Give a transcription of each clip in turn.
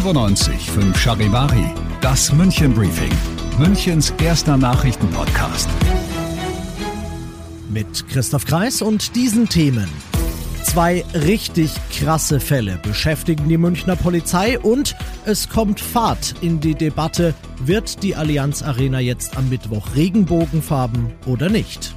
95 5 Charivari, das München Briefing, Münchens erster Nachrichtenpodcast. Mit Christoph Kreis und diesen Themen. Zwei richtig krasse Fälle beschäftigen die Münchner Polizei und es kommt Fahrt in die Debatte, wird die Allianz Arena jetzt am Mittwoch Regenbogenfarben oder nicht?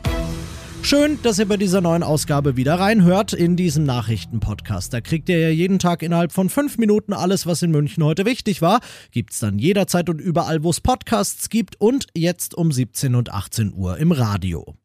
Schön, dass ihr bei dieser neuen Ausgabe wieder reinhört in diesen Nachrichtenpodcast. Da kriegt ihr ja jeden Tag innerhalb von fünf Minuten alles, was in München heute wichtig war. Gibt's dann jederzeit und überall, wo es Podcasts gibt und jetzt um 17 und 18 Uhr im Radio.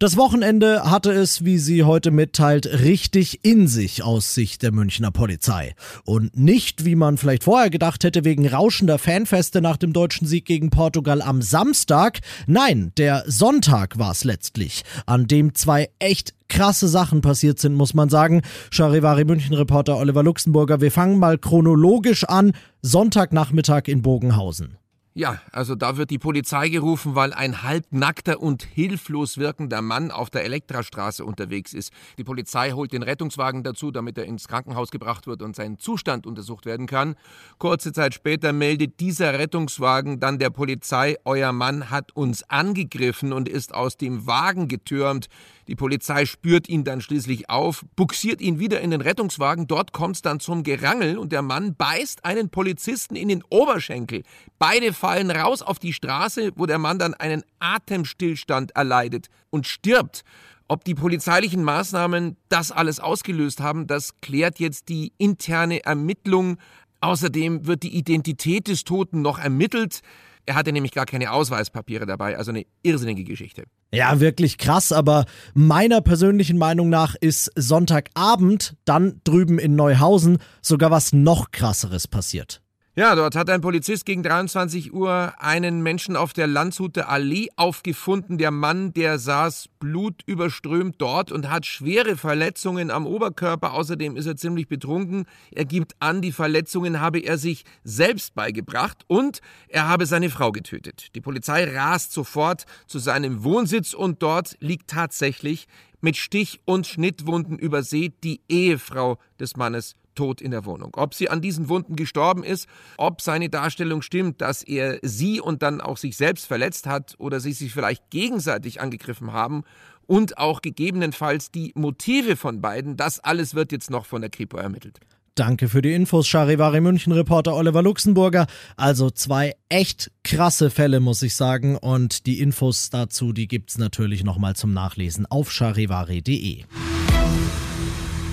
Das Wochenende hatte es, wie sie heute mitteilt, richtig in sich aus Sicht der Münchner Polizei. Und nicht, wie man vielleicht vorher gedacht hätte, wegen rauschender Fanfeste nach dem deutschen Sieg gegen Portugal am Samstag. Nein, der Sonntag war es letztlich, an dem zwei echt krasse Sachen passiert sind, muss man sagen. Charivari München-Reporter Oliver Luxemburger, wir fangen mal chronologisch an. Sonntagnachmittag in Bogenhausen. Ja, also da wird die Polizei gerufen, weil ein halbnackter und hilflos wirkender Mann auf der Elektrastraße unterwegs ist. Die Polizei holt den Rettungswagen dazu, damit er ins Krankenhaus gebracht wird und sein Zustand untersucht werden kann. Kurze Zeit später meldet dieser Rettungswagen dann der Polizei, euer Mann hat uns angegriffen und ist aus dem Wagen getürmt. Die Polizei spürt ihn dann schließlich auf, buxiert ihn wieder in den Rettungswagen. Dort kommt es dann zum Gerangel und der Mann beißt einen Polizisten in den Oberschenkel. Beide fallen raus auf die Straße, wo der Mann dann einen Atemstillstand erleidet und stirbt. Ob die polizeilichen Maßnahmen das alles ausgelöst haben, das klärt jetzt die interne Ermittlung. Außerdem wird die Identität des Toten noch ermittelt. Er hatte nämlich gar keine Ausweispapiere dabei, also eine irrsinnige Geschichte. Ja, wirklich krass, aber meiner persönlichen Meinung nach ist Sonntagabend dann drüben in Neuhausen sogar was noch krasseres passiert. Ja, dort hat ein Polizist gegen 23 Uhr einen Menschen auf der Landshuter Allee aufgefunden. Der Mann, der saß blutüberströmt dort und hat schwere Verletzungen am Oberkörper. Außerdem ist er ziemlich betrunken. Er gibt an, die Verletzungen habe er sich selbst beigebracht und er habe seine Frau getötet. Die Polizei rast sofort zu seinem Wohnsitz und dort liegt tatsächlich mit Stich- und Schnittwunden übersät die Ehefrau des Mannes tot in der Wohnung. Ob sie an diesen Wunden gestorben ist, ob seine Darstellung stimmt, dass er sie und dann auch sich selbst verletzt hat oder sie sich vielleicht gegenseitig angegriffen haben und auch gegebenenfalls die Motive von beiden, das alles wird jetzt noch von der Kripo ermittelt. Danke für die Infos, Charivari München-Reporter Oliver Luxemburger. Also zwei echt krasse Fälle, muss ich sagen. Und die Infos dazu, die gibt's natürlich nochmal zum Nachlesen auf charivari.de.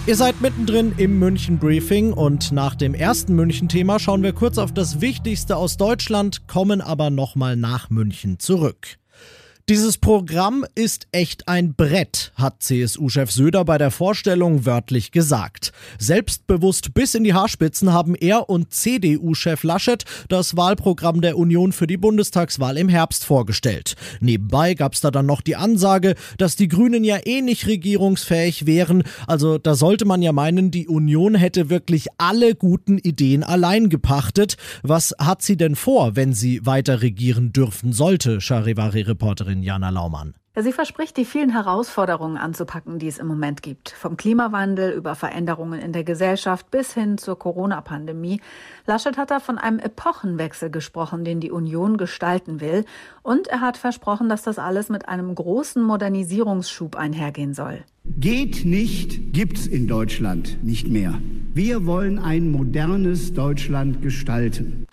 Ihr seid mittendrin im München Briefing und nach dem ersten München-Thema schauen wir kurz auf das Wichtigste aus Deutschland, kommen aber nochmal nach München zurück. Dieses Programm ist echt ein Brett, hat CSU-Chef Söder bei der Vorstellung wörtlich gesagt. Selbstbewusst bis in die Haarspitzen haben er und CDU-Chef Laschet das Wahlprogramm der Union für die Bundestagswahl im Herbst vorgestellt. Nebenbei gab's da dann noch die Ansage, dass die Grünen ja eh nicht regierungsfähig wären. Also da sollte man ja meinen, die Union hätte wirklich alle guten Ideen allein gepachtet. Was hat sie denn vor, wenn sie weiter regieren dürfen sollte, Charivari-Reporterin Reporterin Jana Laumann. Sie verspricht, die vielen Herausforderungen anzupacken, die es im Moment gibt. Vom Klimawandel über Veränderungen in der Gesellschaft bis hin zur Corona-Pandemie. Laschet hat da von einem Epochenwechsel gesprochen, den die Union gestalten will. Und er hat versprochen, dass das alles mit einem großen Modernisierungsschub einhergehen soll. Geht nicht, gibt's in Deutschland nicht mehr. Wir wollen ein modernes Deutschland gestalten.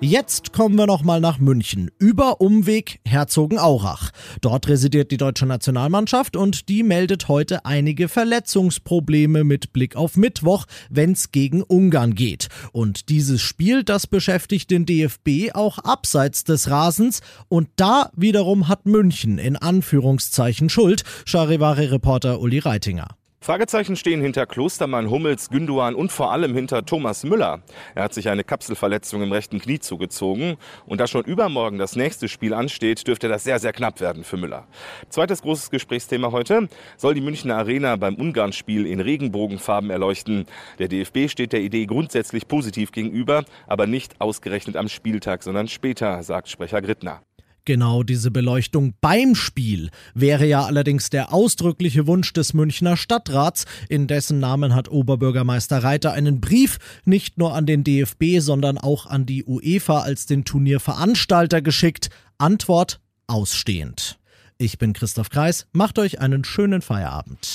Jetzt kommen wir nochmal nach München. Über Umweg Herzogenaurach. Dort residiert die deutsche Nationalmannschaft und die meldet heute einige Verletzungsprobleme mit Blick auf Mittwoch, wenn's gegen Ungarn geht. Und dieses Spiel, das beschäftigt den DFB auch abseits des Rasens. Und da wiederum hat München in Anführungszeichen Schuld. Charivari-Reporter Uli Reitinger. Fragezeichen stehen hinter Klostermann, Hummels, Günduan und vor allem hinter Thomas Müller. Er hat sich eine Kapselverletzung im rechten Knie zugezogen. Und da schon übermorgen das nächste Spiel ansteht, dürfte das sehr, sehr knapp werden für Müller. Zweites großes Gesprächsthema heute. Soll die Münchner Arena beim Ungarn-Spiel in Regenbogenfarben erleuchten? Der DFB steht der Idee grundsätzlich positiv gegenüber, aber nicht ausgerechnet am Spieltag, sondern später, sagt Sprecher Grittner. Genau diese Beleuchtung beim Spiel wäre ja allerdings der ausdrückliche Wunsch des Münchner Stadtrats. In dessen Namen hat Oberbürgermeister Reiter einen Brief nicht nur an den DFB, sondern auch an die UEFA als den Turnierveranstalter geschickt. Antwort ausstehend. Ich bin Christoph Kreis, macht euch einen schönen Feierabend.